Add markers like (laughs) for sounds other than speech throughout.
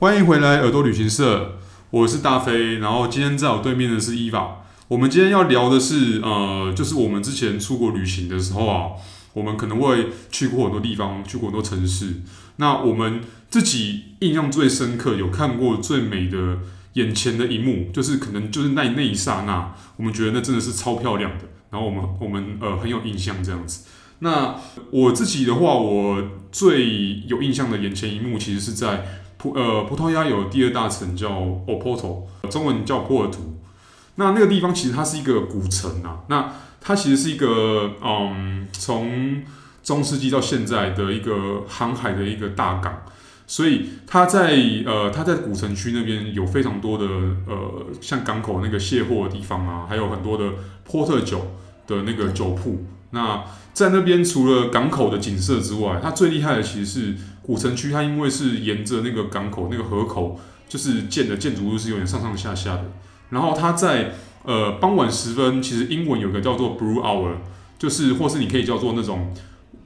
欢迎回来耳朵旅行社，我是大飞，然后今天在我对面的是伊娃。我们今天要聊的是，呃，就是我们之前出国旅行的时候啊，我们可能会去过很多地方，去过很多城市。那我们自己印象最深刻，有看过最美的眼前的一幕，就是可能就是那那一刹那，我们觉得那真的是超漂亮的。然后我们我们呃很有印象这样子。那我自己的话，我最有印象的眼前一幕，其实是在。葡呃葡萄牙有第二大城叫 Oporto，中文叫波尔图。那那个地方其实它是一个古城啊。那它其实是一个嗯，从中世纪到现在的一个航海的一个大港。所以它在呃它在古城区那边有非常多的呃像港口那个卸货的地方啊，还有很多的波特酒的那个酒铺。那在那边除了港口的景色之外，它最厉害的其实是。古城区，它因为是沿着那个港口那个河口，就是建的建筑物是有点上上下下的。然后它在呃傍晚时分，其实英文有个叫做 Blue Hour，就是或是你可以叫做那种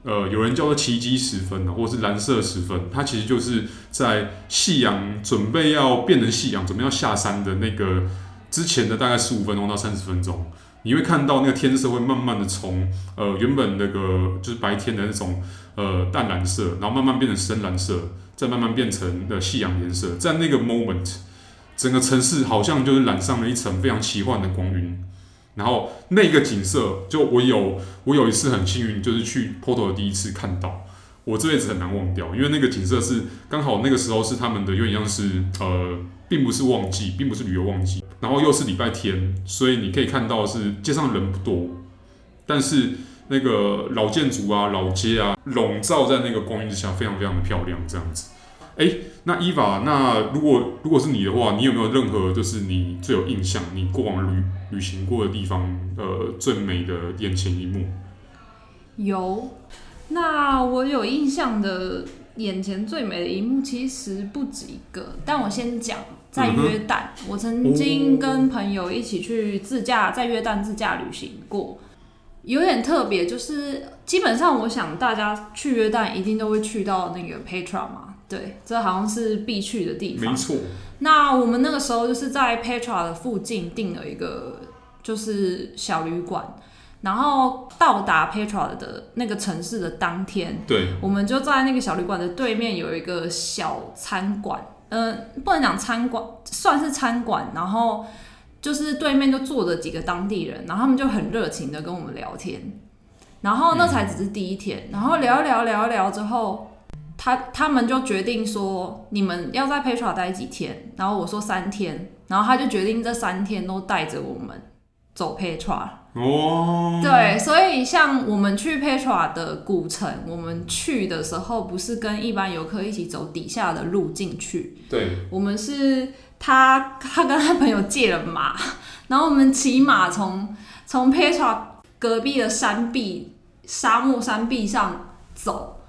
呃有人叫做奇迹时分，或是蓝色时分，它其实就是在夕阳准备要变成夕阳，准备要下山的那个之前的大概十五分钟到三十分钟，你会看到那个天色会慢慢的从呃原本那个就是白天的那种。呃，淡蓝色，然后慢慢变成深蓝色，再慢慢变成的夕阳颜色，在那个 moment，整个城市好像就是染上了一层非常奇幻的光晕。然后那个景色，就我有我有一次很幸运，就是去 Porto 的第一次看到，我这辈子很难忘掉，因为那个景色是刚好那个时候是他们的有点像是呃，并不是旺季，并不是旅游旺季，然后又是礼拜天，所以你可以看到是街上人不多，但是。那个老建筑啊，老街啊，笼罩在那个光晕之下，非常非常的漂亮，这样子。哎，那伊娃，那如果如果是你的话，你有没有任何就是你最有印象，你过往旅旅行过的地方，呃，最美的眼前一幕？有，那我有印象的眼前最美的一幕，其实不止一个。但我先讲，在约旦，嗯、我曾经跟朋友一起去自驾，在约旦自驾旅行过。有点特别，就是基本上我想大家去约旦一定都会去到那个 Petra 嘛，对，这好像是必去的地方。没错。那我们那个时候就是在 Petra 的附近订了一个就是小旅馆，然后到达 Petra 的那个城市的当天，对，我们就在那个小旅馆的对面有一个小餐馆，嗯、呃，不能讲餐馆，算是餐馆，然后。就是对面就坐着几个当地人，然后他们就很热情的跟我们聊天，然后那才只是第一天，然后聊一聊聊一聊之后，他他们就决定说，你们要在 Petra 待几天，然后我说三天，然后他就决定这三天都带着我们走 Petra。哦，对，所以像我们去 Petra 的古城，我们去的时候不是跟一般游客一起走底下的路进去，对，我们是。他他跟他朋友借了马，(laughs) 然后我们骑马从从 Petra 隔壁的山壁沙漠山壁上走，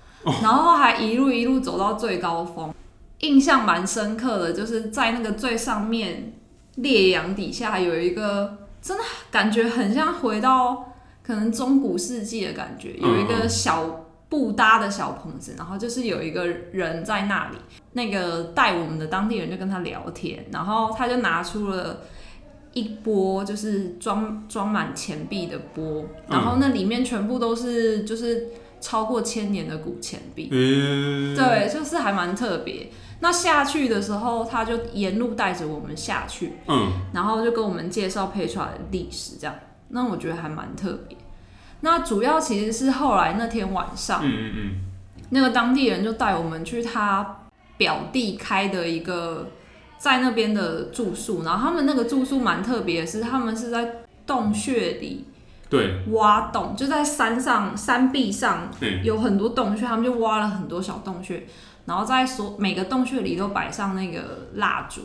然后还一路一路走到最高峰。印象蛮深刻的，就是在那个最上面烈阳底下有一个，真的感觉很像回到可能中古世纪的感觉，有一个小。布搭的小棚子，然后就是有一个人在那里，那个带我们的当地人就跟他聊天，然后他就拿出了一波，就是装装满钱币的波，然后那里面全部都是就是超过千年的古钱币，嗯、对，就是还蛮特别。那下去的时候，他就沿路带着我们下去，嗯，然后就跟我们介绍 Petra 的历史，这样，那我觉得还蛮特别。那主要其实是后来那天晚上，嗯嗯嗯，那个当地人就带我们去他表弟开的一个在那边的住宿，然后他们那个住宿蛮特别的是，他们是在洞穴里，对，挖洞，就在山上山壁上有很多洞穴，他们就挖了很多小洞穴，然后在所每个洞穴里都摆上那个蜡烛，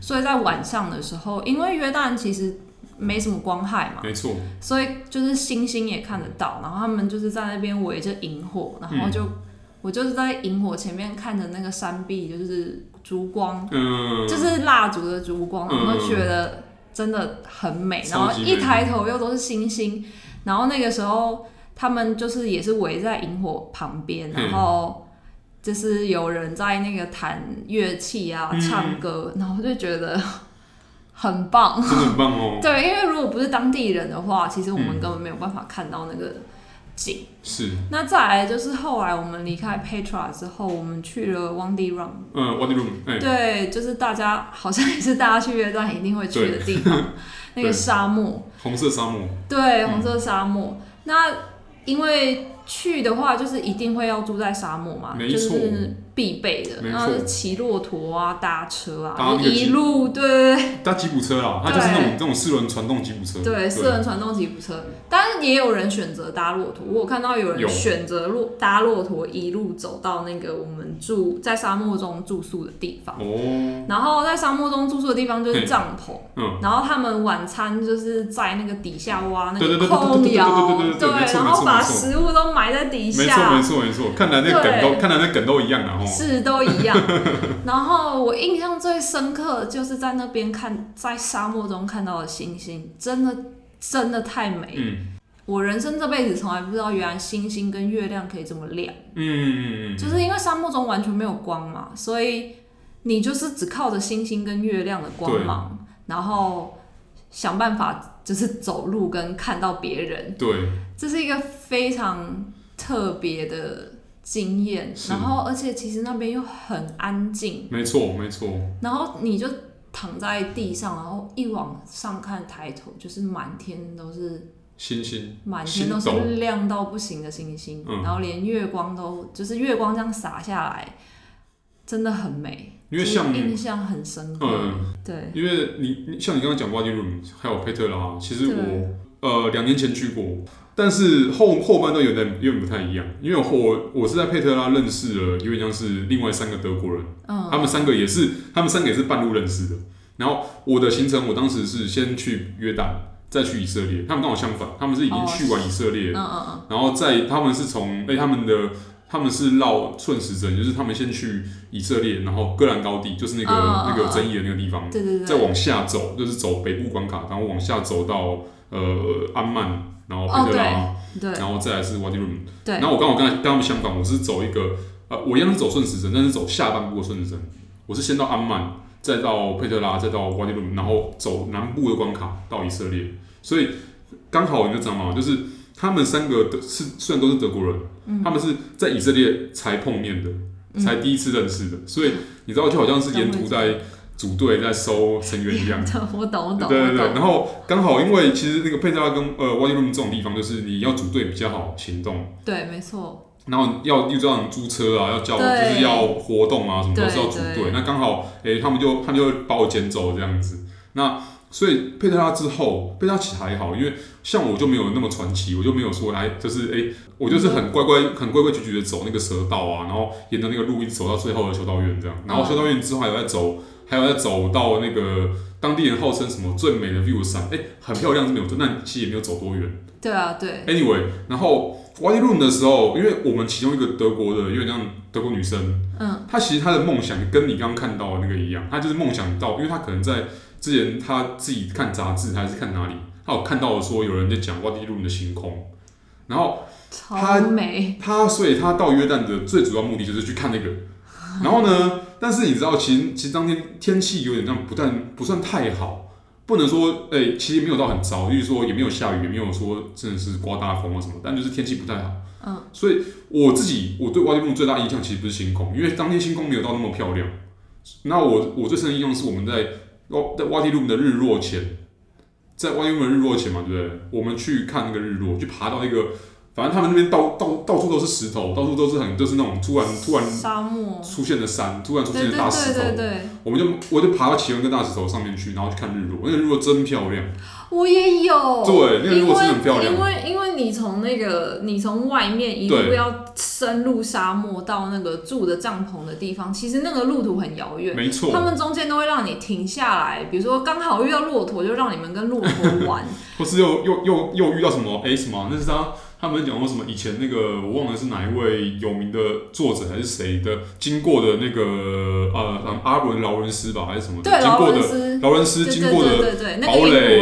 所以在晚上的时候，因为约旦其实。没什么光害嘛，没错，所以就是星星也看得到，然后他们就是在那边围着萤火，然后就、嗯、我就是在萤火前面看着那个山壁，就是烛光，嗯，就是蜡烛的烛光，然后觉得真的很美，然后一抬头又都是星星，然后那个时候他们就是也是围在萤火旁边，然后就是有人在那个弹乐器啊、唱歌，然后就觉得 (laughs) 很棒，真的很棒哦。(laughs) 对，因为如果不是当地人的话，其实我们根本没有办法看到那个景。是。那再来就是后来我们离开 Petra 之后，我们去了 Wadi Rum。嗯，Wadi Rum。对，就是大家好像也是大家去约旦一定会去的地方，(laughs) 那个沙漠。红色沙漠。对，红色沙漠。那因为去的话，就是一定会要住在沙漠嘛。就是必备的，然后骑骆驼啊，搭车啊，一路对搭吉普车啊，它就是那种这种四轮传动吉普车，对，四轮传动吉普车。但是也有人选择搭骆驼，我有看到有人选择骆搭骆驼一路走到那个我们住在沙漠中住宿的地方。哦。然后在沙漠中住宿的地方就是帐篷，嗯，然后他们晚餐就是在那个底下挖那个空窑，对，然后把食物都埋在底下。没错没错没错，看来那梗都看来那梗都一样啊。是都一样，(laughs) 然后我印象最深刻就是在那边看，在沙漠中看到的星星，真的真的太美。嗯，我人生这辈子从来不知道，原来星星跟月亮可以这么亮。嗯嗯嗯，就是因为沙漠中完全没有光嘛，所以你就是只靠着星星跟月亮的光芒，然后想办法就是走路跟看到别人。对，这是一个非常特别的。经验，然后而且其实那边又很安静，没错没错。然后你就躺在地上，然后一往上看，抬头就是满天都是星星，满天都是亮到不行的星星，嗯、然后连月光都就是月光这样洒下来，真的很美。因为像印象很深刻，嗯，对，因为你像你刚刚讲 Wadi Rum 还有佩特拉，其实我呃两年前去过。但是后后半段有点有点不太一样，因为我我是在佩特拉认识了，有点像是另外三个德国人，嗯，他们三个也是，他们三个也是半路认识的。然后我的行程，我当时是先去约旦，再去以色列。他们跟我相反，他们是已经去完以色列，嗯嗯嗯，然后在他们是从哎他们的他们是绕顺时针，就是他们先去以色列，然后戈兰高地，就是那个那个有争议的那个地方，对对对，再往下走，就是走北部关卡，然后往下走到呃安曼。然后佩特拉，哦、然后再来是 Wadi Rum。对，然后我刚好跟跟他们相反，我是走一个呃，我一样是走顺时针，但是走下半部的顺时针。我是先到安曼，再到佩特拉，再到 Wadi Rum，然后走南部的关卡到以色列。所以刚好你就知道嘛，就是他们三个的是虽然都是德国人，嗯、他们是在以色列才碰面的，嗯、才第一次认识的。所以你知道，就好像是沿途在。组队在收成员一样，(laughs) 我懂我懂。对对对，然后刚好因为其实那个佩特拉跟呃 Wadi Rum 这种地方，就是你要组队比较好行动。对，没错。然后要又这样租车啊，要叫就是要活动啊，什么都是要组队。那刚好诶，他们就他们就把我捡走这样子。那所以佩特拉之后，佩特拉其实还好，因为像我就没有那么传奇，我就没有说来，就是诶，我就是很乖乖很规规矩矩的走那个蛇道啊，然后沿着那个路一直走到最后的修道院这样。然后修道院之后还有在走。还有在走到那个当地人号称什么最美的 view 山，哎，很漂亮是没有错，但其实也没有走多远。对啊，对。Anyway，然后 Wadi Rum 的时候，因为我们其中一个德国的，有点像德国女生，嗯，她其实她的梦想跟你刚刚看到的那个一样，她就是梦想到，因为她可能在之前他自己看杂志还是看哪里，他有看到了说有人在讲 Wadi Rum 的星空，然后她超美，她所以他到约旦的最主要目的就是去看那个。然后呢？(laughs) 但是你知道，其实其实当天天气有点这样，不但不算太好，不能说哎、欸，其实没有到很糟，就是说也没有下雨，也没有说真的是刮大风啊什么，但就是天气不太好。嗯。所以我自己我对 Wadi Rum 最大印象其实不是星空，因为当天星空没有到那么漂亮。那我我最深的印象是我们在哦在瓦迪鲁姆的日落前，在瓦迪鲁姆的日落前嘛，对不对？我们去看那个日落，去爬到一个。反正他们那边到到到处都是石头，到处都是很就是那种突然突然沙漠出现的山，突然出现的大石头。对对对对，我们就我就爬到其中一个大石头上面去，然后去看日落。那个日落真漂亮。我也有。对，那个日落是很漂亮。因为因为你从那个你从外面一路要深入沙漠到那个住的帐篷的地方，其实那个路途很遥远。没错。他们中间都会让你停下来，比如说刚好遇到骆驼，就让你们跟骆驼玩。(laughs) 或是又又又又遇到什么？哎，什么？那是他。他们讲过什么？以前那个我忘了是哪一位有名的作者还是谁的经过的那个呃，阿伦劳伦斯吧，还是什么？对，经过的劳伦斯经过的堡垒，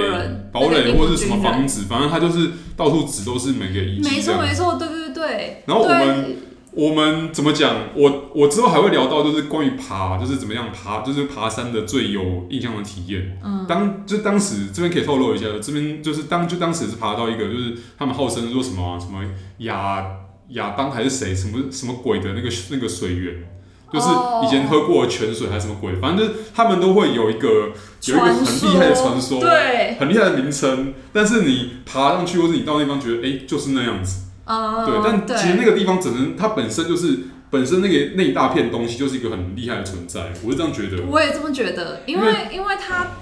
堡垒或者是什么房子，反正他就是到处指都是每个遗迹。没错没错，对对对。然后我们我们怎么讲？我我之后还会聊到，就是关于爬，就是怎么样爬，就是爬山的最有印象的体验。嗯，当就当时这边可以透露一下，这边就是当就当时是爬到一个，就是他们号称说什么、啊、什么亚亚当还是谁什么什么鬼的那个那个水源，就是以前喝过的泉水还是什么鬼，反正就是他们都会有一个有一个很厉害的传说，对，很厉害的名称。但是你爬上去，或是你到那地方觉得，哎、欸，就是那样子。Uh, 对，但其实那个地方只能它本身就是本身那个那一大片东西就是一个很厉害的存在，我是这样觉得。我也这么觉得，因为因为，因为它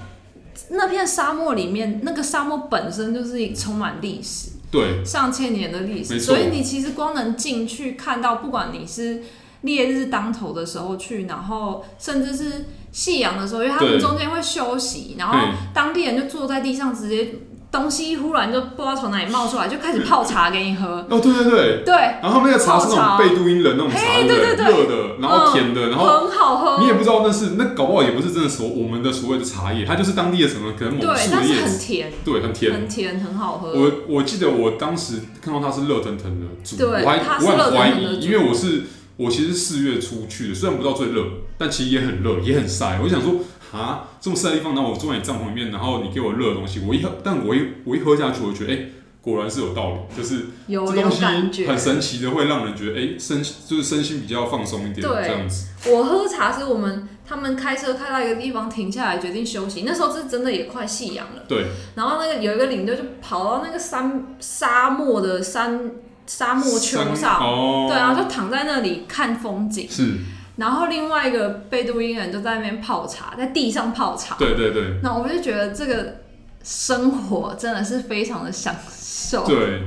那片沙漠里面，那个沙漠本身就是充满历史，对，上千年的历史，所以你其实光能进去看到，不管你是烈日当头的时候去，然后甚至是夕阳的时候，因为他们中间会休息，然后当地人就坐在地上直接。东西忽然就不知道从哪里冒出来，就开始泡茶给你喝。哦，对对对，对。然后那个茶是那种贝都因人那种茶，对对对，热的，然后甜的，然后很好喝。你也不知道那是那搞不好也不是真的所我们的所谓的茶叶，它就是当地的什么可能某树的叶子，很甜，对，很甜，很甜，很好喝。我我记得我当时看到它是热腾腾的煮，我还我很怀疑，因为我是我其实四月初去的，虽然不到最热，但其实也很热，也很晒。我就想说。啊，这么晒的地方，然后我坐在你帐篷里面，然后你给我热的东西，我一喝，但我一我一喝下去，我觉得，哎、欸，果然是有道理，就是有这东西很神奇的，会让人觉得，哎、欸，身就是身心比较放松一点，这样子。我喝茶是我们他们开车开到一个地方停下来决定休息，那时候是真的也快夕阳了。对。然后那个有一个领队就跑到那个山沙漠的山沙漠丘上，哦、对，然后就躺在那里看风景。是。然后另外一个贝都因人就在那边泡茶，在地上泡茶。对对对。那我就觉得这个生活真的是非常的享受。对，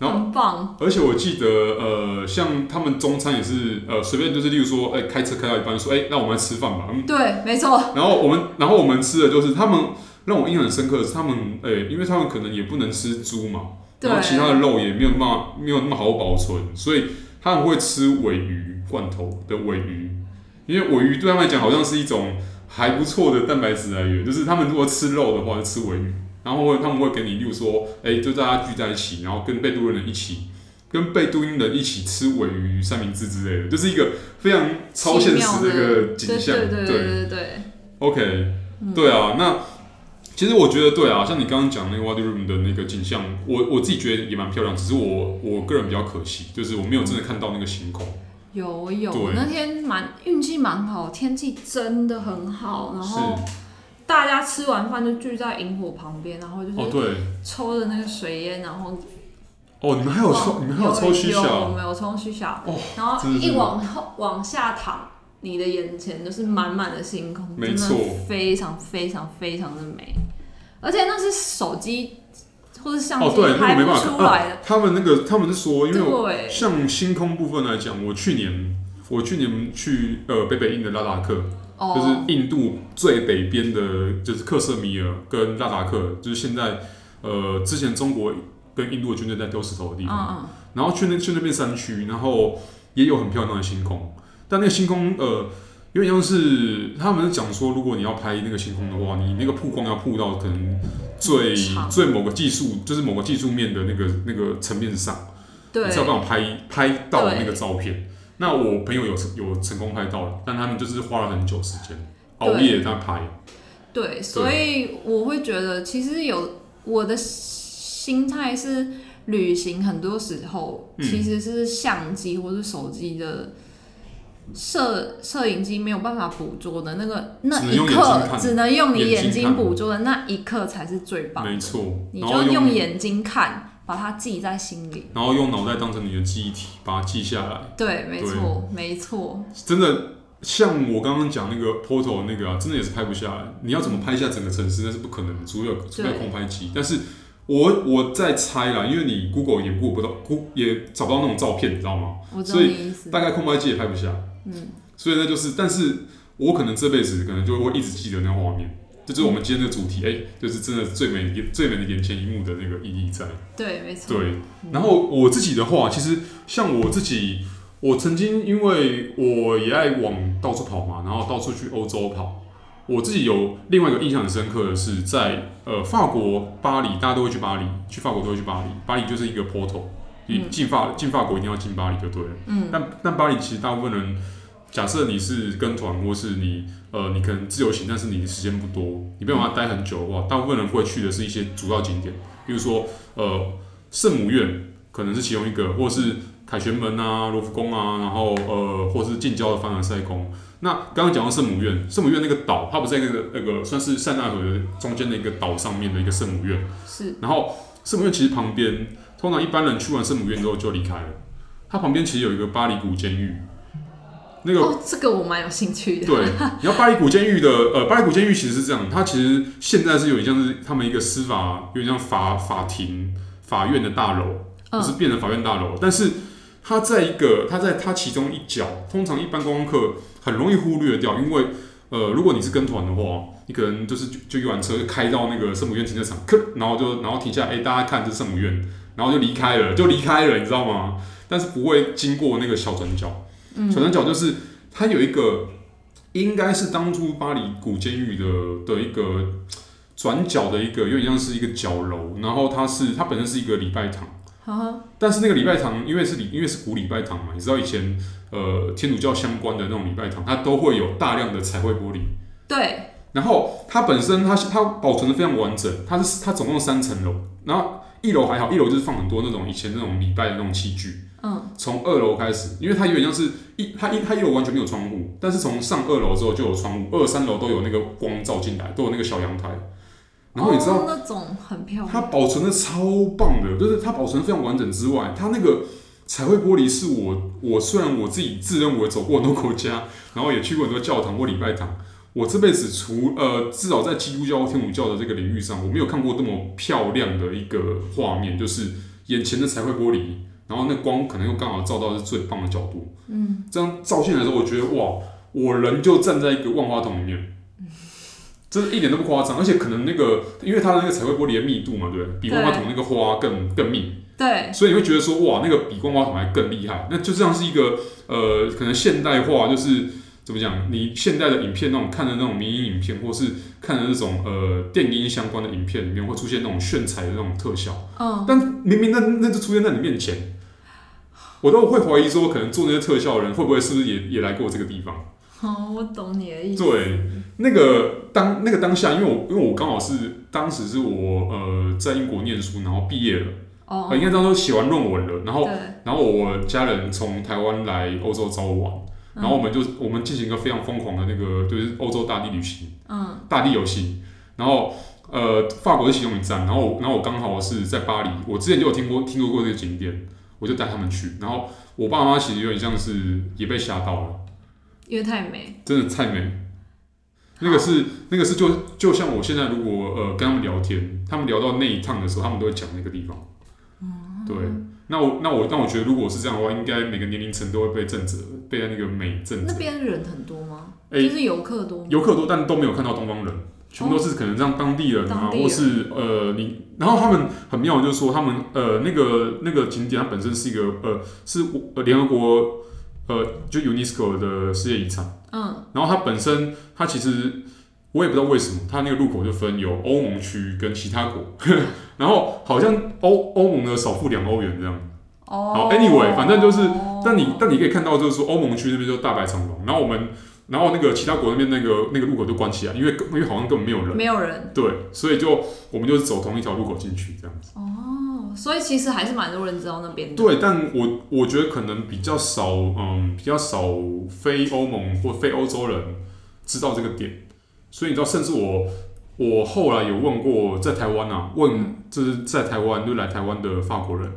然后很棒。而且我记得，呃，像他们中餐也是，呃，随便就是，例如说，哎，开车开到一半，说，哎，那我们来吃饭吧。对，没错。然后我们，然后我们吃的就是他们让我印象很深刻的是他们，哎，因为他们可能也不能吃猪嘛，然后其他的肉也没有那么没有那么好保存，所以他们会吃尾鱼罐头的尾鱼。因为尾鱼对他们来讲好像是一种还不错的蛋白质来源，就是他们如果吃肉的话就吃尾鱼，然后会他们会给你，例如说，哎，就大家聚在一起，然后跟贝都人一起，跟贝都因人一起吃尾鱼三明治之类的，就是一个非常超现实的一个景象，对对对对对，对。OK，对啊，那其实我觉得对啊，像你刚刚讲那个 Wadi Rum 的那个景象，我我自己觉得也蛮漂亮，只是我我个人比较可惜，就是我没有真的看到那个星空。有有，那天蛮运气蛮好，天气真的很好，然后大家吃完饭就聚在萤火旁边，然后就是抽着那个水烟，然后哦，你们还有抽，你们还有抽虚小，我们有抽虚小，然后一往后往下躺，你的眼前就是满满的星空，没错，非常非常非常的美，而且那是手机。或者相机拍不出来的。哦，他们那个他们是说，因为像星空部分来讲，我去年我去年去呃北北印的拉达克，哦，就是印度最北边的，就是克什米尔跟拉达克，就是现在呃之前中国跟印度的军队在丢石头的地方，嗯嗯，然后去那去那边山区，然后也有很漂亮的星空，但那个星空呃。因为像是他们讲说，如果你要拍那个星空的话，你那个曝光要曝到可能最最某个技术，就是某个技术面的那个那个层面上，对，才有办法拍拍到那个照片。那我朋友有有成功拍到了，但他们就是花了很久时间熬夜在拍。对，所以我会觉得，其实有我的心态是，旅行很多时候其实是相机或是手机的。摄摄影机没有办法捕捉的那个那一刻，只能用你眼睛捕捉的那一刻才是最棒的。没错，你就用眼睛看，把它记在心里，然后用脑袋当成你的记忆体，把它记下来。对，没错，没错。真的，像我刚刚讲那个 Porto 那个啊，真的也是拍不下来。你要怎么拍下整个城市，那是不可能的，除了除了空拍机。但是。我我在猜啦，因为你 Google 也 Google 不到，Google 也找不到那种照片，你知道吗？我知道你意思。所以大概空拍机也拍不下。嗯。所以呢，就是，但是我可能这辈子可能就会一直记得那个画面，这就是我们今天的主题，哎、就是真的最美最美的眼前一幕的那个意义在。对，没错。对。然后我自己的话，其实像我自己，我曾经因为我也爱往到处跑嘛，然后到处去欧洲跑。我自己有另外一个印象很深刻的是在，在呃法国巴黎，大家都会去巴黎，去法国都会去巴黎。巴黎就是一个 portal，你进法进法国一定要进巴黎就对了。嗯，但但巴黎其实大部分人，假设你是跟团或是你呃你可能自由行，但是你的时间不多，你没有办法待很久的话，大部分人会去的是一些主要景点，比如说呃圣母院可能是其中一个，或是凯旋门啊、罗浮宫啊，然后呃或是近郊的凡尔赛宫。那刚刚讲到圣母院，圣母院那个岛，它不是在那个那个算是塞纳河的中间的一个岛上面的一个圣母院。是。然后圣母院其实旁边，通常一般人去完圣母院之后就离开了。它旁边其实有一个巴黎古监狱。那个哦，这个我蛮有兴趣的。对，(laughs) 你要巴黎古监狱的，呃，巴黎古监狱其实是这样，它其实现在是有点像是他们一个司法，有点像法法庭、法院的大楼，就是变成法院大楼，嗯。但是它在一个，它在它其中一角，通常一般观光客。很容易忽略掉，因为呃，如果你是跟团的话，你可能就是就就一完车就开到那个圣母院停车场，然后就然后停下来，哎，大家看这圣母院，然后就离开了，就离开了，你知道吗？但是不会经过那个小转角，小转角就是它有一个，应该是当初巴黎古监狱的的一个转角的一个，有点像是一个角楼，然后它是它本身是一个礼拜堂。但是那个礼拜堂，因为是礼，因为是古礼拜堂嘛，你知道以前呃天主教相关的那种礼拜堂，它都会有大量的彩绘玻璃。对。然后它本身它它保存的非常完整，它是它总共三层楼，然后一楼还好，一楼就是放很多那种以前那种礼拜的那种器具。嗯。从二楼开始，因为它有点像是一它一它一楼完全没有窗户，但是从上二楼之后就有窗户，二三楼都有那个光照进来，都有那个小阳台。然后你知道、哦、那种很漂亮，它保存的超棒的，就是它保存的非常完整之外，它那个彩绘玻璃是我我虽然我自己自认为走过很多国家，然后也去过很多教堂或礼拜堂，我这辈子除呃至少在基督教或天主教的这个领域上，我没有看过这么漂亮的一个画面，就是眼前的彩绘玻璃，然后那光可能又刚好照到是最棒的角度，嗯，这样照进来的时候，我觉得哇，我人就站在一个万花筒里面。这一点都不夸张，而且可能那个，因为它的那个彩绘玻璃的密度嘛，对，比万花筒那个花更更密，对，所以你会觉得说，哇，那个比万花筒还更厉害。那就这样是一个呃，可能现代化，就是怎么讲？你现代的影片那种看的那种迷因影片，或是看的那种呃电音相关的影片里面，会出现那种炫彩的那种特效。嗯，但明明那那就出现在你面前，我都会怀疑说，可能做那些特效的人会不会是不是也也来过这个地方？哦，我懂你的意思。对，那个当那个当下，因为我因为我刚好是当时是我呃在英国念书，然后毕业了，哦，应该当时写完论文了，然后然后我家人从台湾来欧洲找我玩，然后我们就我们进行一个非常疯狂的那个就是欧洲大地旅行，嗯，大地游行，然后呃法国是其中一站，然后然后我刚好是在巴黎，我之前就有听过听说过这个景点，我就带他们去，然后我爸妈其实有点像是也被吓到了。因为太美，真的太美。那个是那个是就就像我现在如果呃跟他们聊天，他们聊到那一趟的时候，他们都会讲那个地方。嗯，对。那我那我那我觉得如果是这样的话，应该每个年龄层都会被震慑，被那个美震慑。那边人很多吗？欸、就是游客多，游客多，但都没有看到东方人，全部都是可能让当地人啊，或是呃你，然后他们很妙，就是说他们呃那个那个景点它本身是一个呃是呃联合国。呃，就 UNESCO 的世界遗产，嗯，然后它本身，它其实我也不知道为什么，它那个入口就分有欧盟区跟其他国，(laughs) 然后好像欧欧盟的少付两欧元这样，哦，好，anyway，反正就是，但你但你可以看到就是说欧盟区那边就大白长龙，然后我们，然后那个其他国那边那个那个路口就关起来，因为因为好像根本没有人，没有人，对，所以就我们就是走同一条路口进去这样子，哦。所以其实还是蛮多人知道那边的。对，但我我觉得可能比较少，嗯，比较少非欧盟或非欧洲人知道这个点。所以你知道，甚至我我后来有问过在台湾啊，问就是在台湾就来台湾的法国人，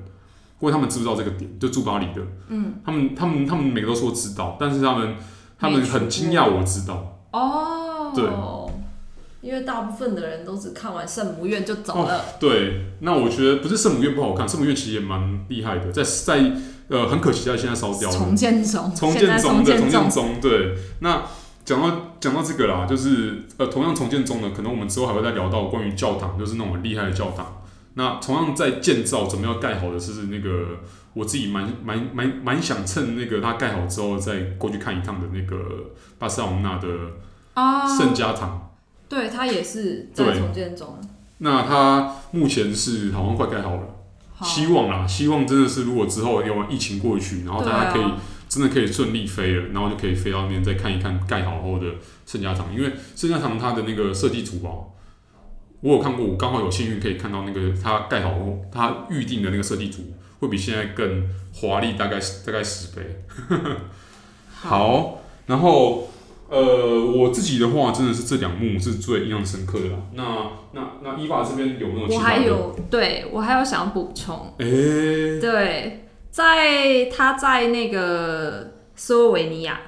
问他们知不知道这个点，就住巴黎的，嗯，他们他们他们每个都说知道，但是他们他们很惊讶我知道。哦，对。因为大部分的人都只看完圣母院就走了。哦。对，那我觉得不是圣母院不好看，圣母院其实也蛮厉害的，在在呃很可惜在现在烧掉了。重建中，重建中的重建中。对，那讲到讲到这个啦，就是呃同样重建中的，可能我们之后还会再聊到关于教堂，就是那种很厉害的教堂。那同样在建造怎么样盖好的是那个我自己蛮蛮蛮蛮想趁那个它盖好之后再过去看一趟的那个巴塞隆纳的圣家堂。啊对，它也是在重建中。那它目前是好像快盖好了。希望啦，希望真的是如果之后有疫情过去，然后大家可以、啊、真的可以顺利飞了，然后就可以飞到那边再看一看盖好后的圣家堂，因为圣家堂它的那个设计图啊，我有看过，我刚好有幸运可以看到那个他盖好后，它预定的那个设计图会比现在更华丽，大概大概十倍。(laughs) 好，然后。呃，我自己的话，真的是这两幕是最印象深刻的啦。那那那伊娃这边有没有其他的？我还有，对我还有想补充。哎、欸，对，在他在那个斯洛维尼亚，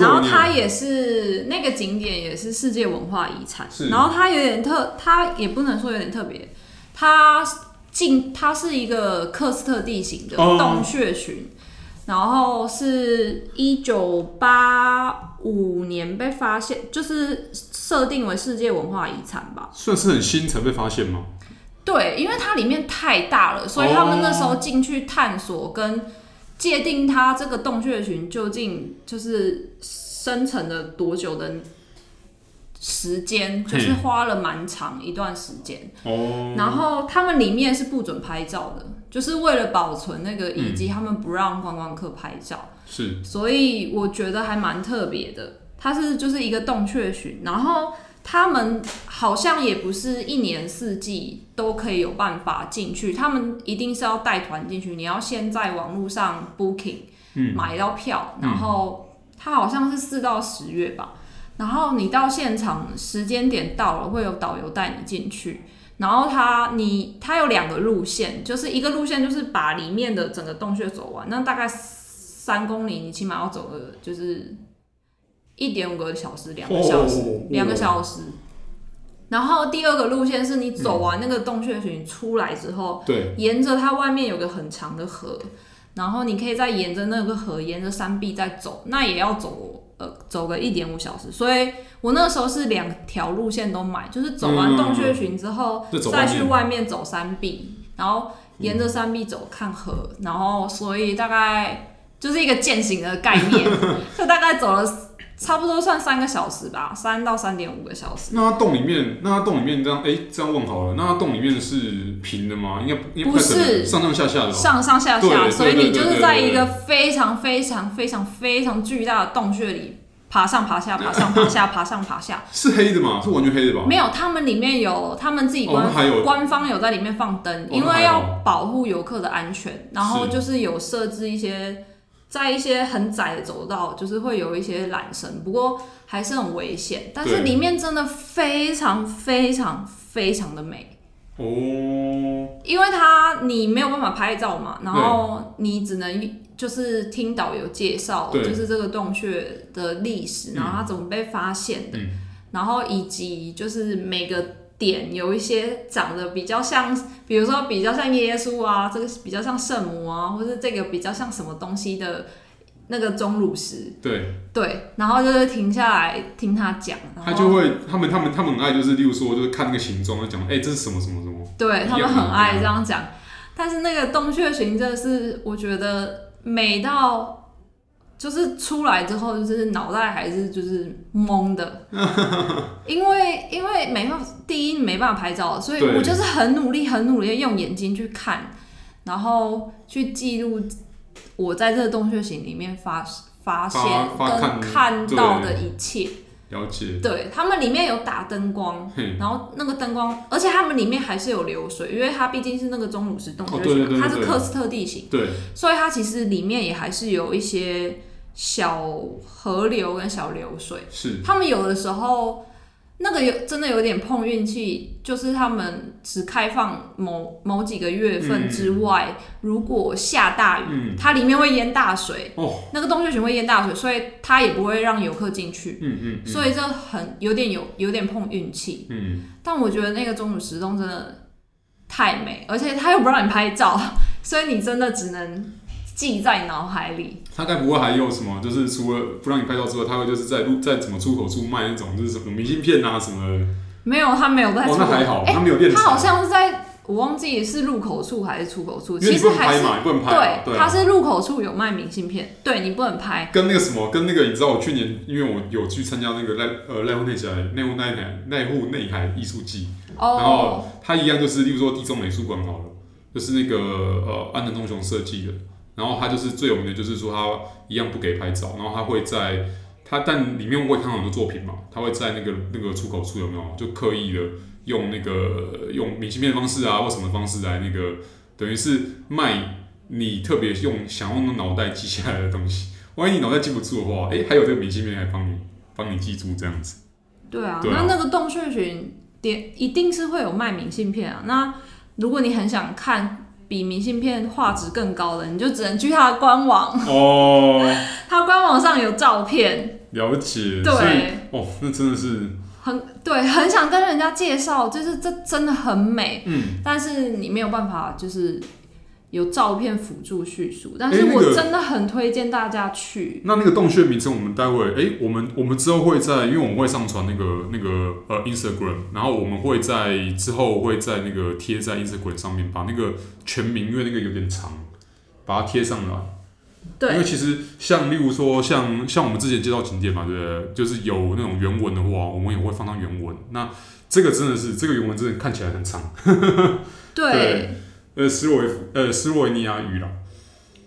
然后它也是那个景点也是世界文化遗产。然后它有点特，它也不能说有点特别，它进它是一个喀斯特地形的洞穴群。哦然后是一九八五年被发现，就是设定为世界文化遗产吧。算是很新才被发现吗？对，因为它里面太大了，所以他们那时候进去探索跟界定它这个洞穴群究竟就是生成了多久的时间，就是花了蛮长一段时间。哦。然后他们里面是不准拍照的。就是为了保存那个遗迹，他们不让观光客拍照，是，所以我觉得还蛮特别的。它是就是一个洞穴群，然后他们好像也不是一年四季都可以有办法进去，他们一定是要带团进去。你要先在网络上 booking，买到票，然后它好像是四到十月吧，然后你到现场时间点到了，会有导游带你进去。然后它你它有两个路线，就是一个路线就是把里面的整个洞穴走完，那大概三公里，你起码要走个就是一点五个小时，两个小时，两个小时。然后第二个路线是你走完那个洞穴群出来之后，对，沿着它外面有个很长的河，然后你可以再沿着那个河，沿着山壁再走，那也要走呃。走个一点五小时，所以我那时候是两条路线都买，就是走完洞穴群之后，嗯、再去外面。走山壁，然后沿着山壁走看河，然后所以大概就是一个践行的概念，(laughs) 就大概走了差不多算三个小时吧，三到三点五个小时。那它洞里面，那它洞里面这样，哎、欸，这样问好了，那它洞里面是平的吗？应该应该不是上上下下的，上上下下，所以你就是在一个非常非常非常非常巨大的洞穴里。爬上爬下，(laughs) 爬上爬下，爬上爬下，是黑的吗？是完全黑的吧？没有，他们里面有他们自己官、哦、官方有在里面放灯，因为要保护游客的安全。然后就是有设置一些在一些很窄的走道，就是会有一些缆绳，不过还是很危险。但是里面真的非常非常非常的美哦，因为它你没有办法拍照嘛，然后你只能。就是听导游介绍，就是这个洞穴的历史，然后它怎么被发现的，嗯、然后以及就是每个点有一些长得比较像，比如说比较像耶稣啊，这个比较像圣母啊，或者这个比较像什么东西的那个钟乳石，对。对，然后就是停下来听他讲，他就会他们他们他们很爱就是例如说就是看那个形状就讲，哎、欸，这是什么什么什么，对他们很爱这样讲，但是那个洞穴群真的是我觉得。美到就是出来之后，就是脑袋还是就是懵的，(laughs) 因为因为没办法，第一没办法拍照，所以我就是很努力很努力的用眼睛去看，然后去记录我在这个洞穴型里面发发现跟看到的一切。了解，对，他们里面有打灯光，然后那个灯光，而且他们里面还是有流水，因为它毕竟是那个钟乳石洞穴，哦、对对对对，它是克斯特地形，对，所以它其实里面也还是有一些小河流跟小流水。是，他们有的时候。那个有真的有点碰运气，就是他们只开放某某几个月份之外，嗯、如果下大雨，嗯、它里面会淹大水。哦，那个洞穴群会淹大水，所以它也不会让游客进去。嗯嗯，嗯所以这很有点有有点碰运气。嗯，但我觉得那个钟乳石洞真的太美，而且它又不让你拍照，所以你真的只能。记在脑海里。他该不会还有什么？就是除了不让你拍照之外，他会就是在路在什么出口处卖那种就是什么明信片啊什么的。没有，他没有在。哦，那还好，他没有电。他好像是在，我忘记是入口处还是出口处。其实还是不能拍。对，他是入口处有卖明信片，对你不能拍。跟那个什么，跟那个你知道，我去年因为我有去参加那个濑呃濑户内海濑户内海濑户内海艺术季，然后他一样就是，例如说地中美术馆好了。就是那个呃安藤忠雄设计的，然后他就是最有名的，就是说他一样不给拍照，然后他会在他但里面我也看到很多作品嘛，他会在那个那个出口处有没有就刻意的用那个用明信片的方式啊或什么方式来那个等于是卖你特别用想用脑袋记下来的东西，(laughs) 万一你脑袋记不住的话，哎、欸，还有这个明信片来帮你帮你记住这样子。对啊，对啊，那那个洞穴群点一定是会有卖明信片啊。那如果你很想看比明信片画质更高的，你就只能去他的官网 (laughs) 哦。(laughs) 他官网上有照片。了解。对。哦，那真的是很对，很想跟人家介绍，就是这真的很美。嗯。但是你没有办法，就是。有照片辅助叙述，但是我真的很推荐大家去。欸那个、那那个洞穴名称，我们待会，哎、欸，我们我们之后会在，因为我们会上传那个那个呃 Instagram，然后我们会在之后会在那个贴在 Instagram 上面，把那个全名，因为那个有点长，把它贴上来。对。因为其实像例如说像像我们之前介绍景点嘛，对不对？就是有那种原文的话，我们也会放上原文。那这个真的是这个原文真的看起来很长。(laughs) 对。对呃，斯洛维呃斯洛维尼亚语啦，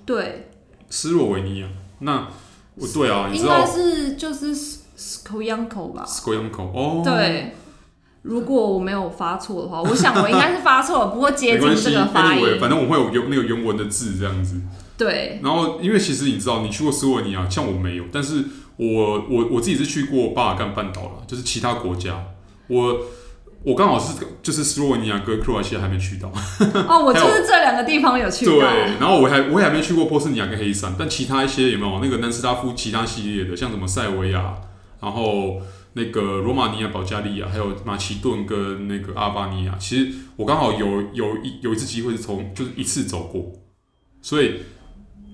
对，斯洛维尼亚，那我对啊，应该是就是 Skojanko 吧，Skojanko 哦，对，如果我没有发错的话，我想我应该是发错了，不过接近这个发音，anyway, 反正我会有原那个原文的字这样子，对，然后因为其实你知道，你去过斯洛维尼亚，像我没有，但是我我我自己是去过巴尔干半岛了，就是其他国家，我。我刚好是就是斯洛文尼亚跟克罗地亚还没去到哦，我就是这两个地方有去到。对，然后我还我也还没去过波斯尼亚跟黑山，但其他一些有没有那个南斯拉夫其他系列的，像什么塞维亚，然后那个罗马尼亚、保加利亚，还有马其顿跟那个阿巴尼亚，其实我刚好有有一有一次机会是从就是一次走过，所以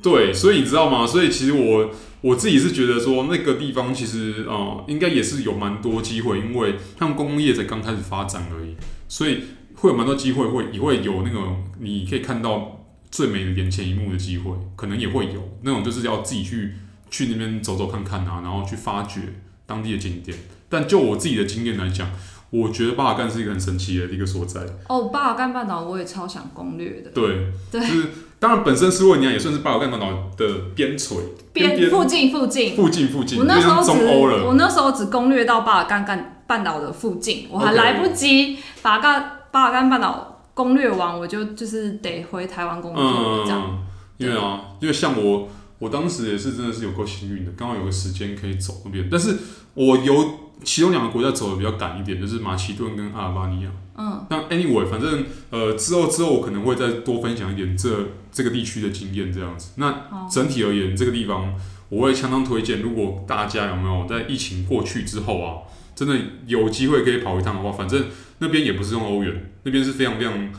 对，所以你知道吗？所以其实我。我自己是觉得说那个地方其实呃应该也是有蛮多机会，因为他们工业才刚开始发展而已，所以会有蛮多机会，会也会有那种你可以看到最美的眼前一幕的机会，可能也会有那种就是要自己去去那边走走看看啊，然后去发掘当地的景点。但就我自己的经验来讲，我觉得巴尔干是一个很神奇的一个所在。哦，巴尔干半岛我也超想攻略的。对，对，就是。当然，本身斯洛文尼亚也算是巴尔干半岛的边陲，边附近附近附近附近。我那时候只了我那时候只攻略到巴尔干干半岛的附近，我还来不及把巴巴尔干半岛攻略完，我就就是得回台湾工作这样。嗯，因为啊，因为像我，我当时也是真的是有够幸运的，刚好有个时间可以走那边，但是我有其中两个国家走的比较赶一点，就是马其顿跟阿尔巴尼亚。嗯，那 anyway，反正呃之后之后我可能会再多分享一点这这个地区的经验这样子。那整体而言，这个地方我会相当推荐。如果大家有没有在疫情过去之后啊，真的有机会可以跑一趟的话，反正那边也不是用欧元，那边是非常非常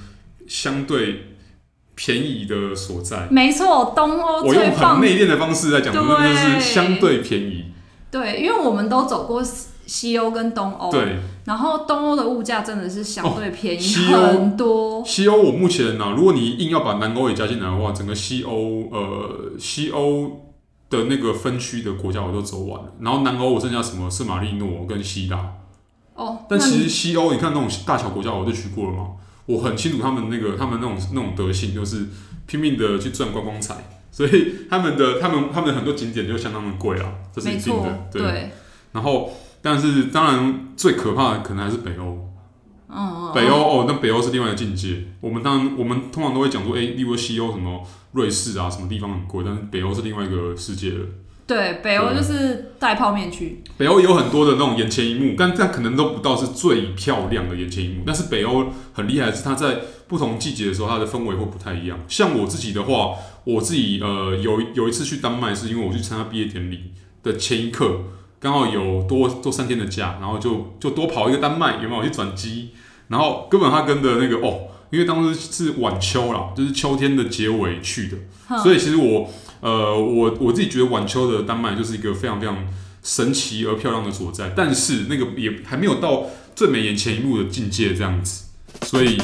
相对便宜的所在。没错，东欧我用很内敛的方式在讲，那就是相对便宜。对，因为我们都走过。西欧跟东欧，对，然后东欧的物价真的是相对便宜很多。哦、西欧，我目前呢、啊，如果你硬要把南欧也加进来的话，整个西欧，呃，西欧的那个分区的国家我都走完了。然后南欧我剩下什么圣马力诺跟希腊。哦，但其实西欧，你看那种大小国家我都去过了嘛，我很清楚他们那个他们那种那种德性，就是拼命的去赚观光财，所以他们的他们他们的很多景点就相当的贵啊，这是一定的。对，对，然后。但是当然，最可怕的可能还是北欧。嗯，北欧哦，那北欧是另外一个境界。我们当然，我们通常都会讲说，哎、欸，例如西欧什么瑞士啊，什么地方很贵，但是北欧是另外一个世界了。对，北欧就是带泡面去。北欧有很多的那种眼前一幕，但但可能都不到是最漂亮的眼前一幕。但是北欧很厉害的是，它在不同季节的时候，它的氛围会不太一样。像我自己的话，我自己呃有有一次去丹麦，是因为我去参加毕业典礼的前一刻。刚好有多多三天的假，然后就就多跑一个丹麦，有没有？去转机？然后哥本哈根的那个哦，因为当时是晚秋啦，就是秋天的结尾去的，嗯、所以其实我呃我我自己觉得晚秋的丹麦就是一个非常非常神奇而漂亮的所在，但是那个也还没有到最美眼前一幕的境界这样子，所以